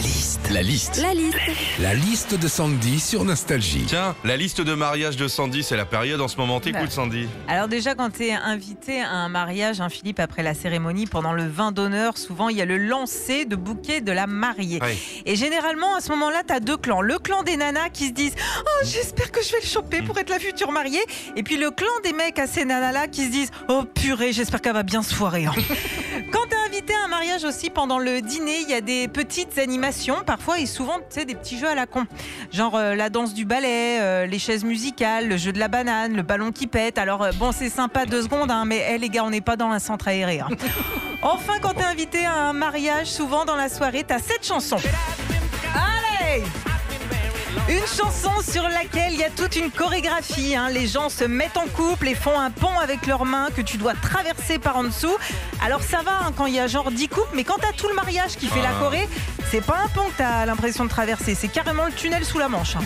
La liste. La liste. La liste. La liste de Sandy sur Nostalgie. Tiens, la liste de mariage de Sandy, c'est la période en ce moment. T'écoutes, Bah. Sandy Alors déjà, quand tu es invité à un mariage, hein, Philippe, après la cérémonie, pendant le vin d'honneur, souvent, il y a le lancer de bouquet de la mariée. Ouais. Et généralement, à ce moment-là, tu as deux clans. Le clan des nanas qui se disent « Oh, j'espère que je vais le choper pour être la future mariée ». Et puis le clan des mecs à ces nanas-là qui se disent « Oh purée, j'espère qu'elle va bien se foirer hein. Quand à un mariage aussi, pendant le dîner, il y a des petites animations, parfois et souvent, tu sais, des petits jeux à la con. Genre euh, la danse du ballet, euh, les chaises musicales, le jeu de la banane, le ballon qui pète. Alors euh, bon, c'est sympa deux secondes, hein, mais eh, les gars, on n'est pas dans un centre aéré. hein. Enfin, quand t'es invité à un mariage, souvent dans la soirée, t'as cette chanson. Allez une chanson sur laquelle il y a toute une chorégraphie. hein. Les gens se mettent en couple et font un pont avec leurs mains que tu dois traverser par en dessous. Alors ça va hein, quand il y a genre 10 couples, mais quand t'as tout le mariage qui fait la Ah. choré, c'est pas un pont que t'as l'impression de traverser, c'est carrément le tunnel sous la Manche. hein.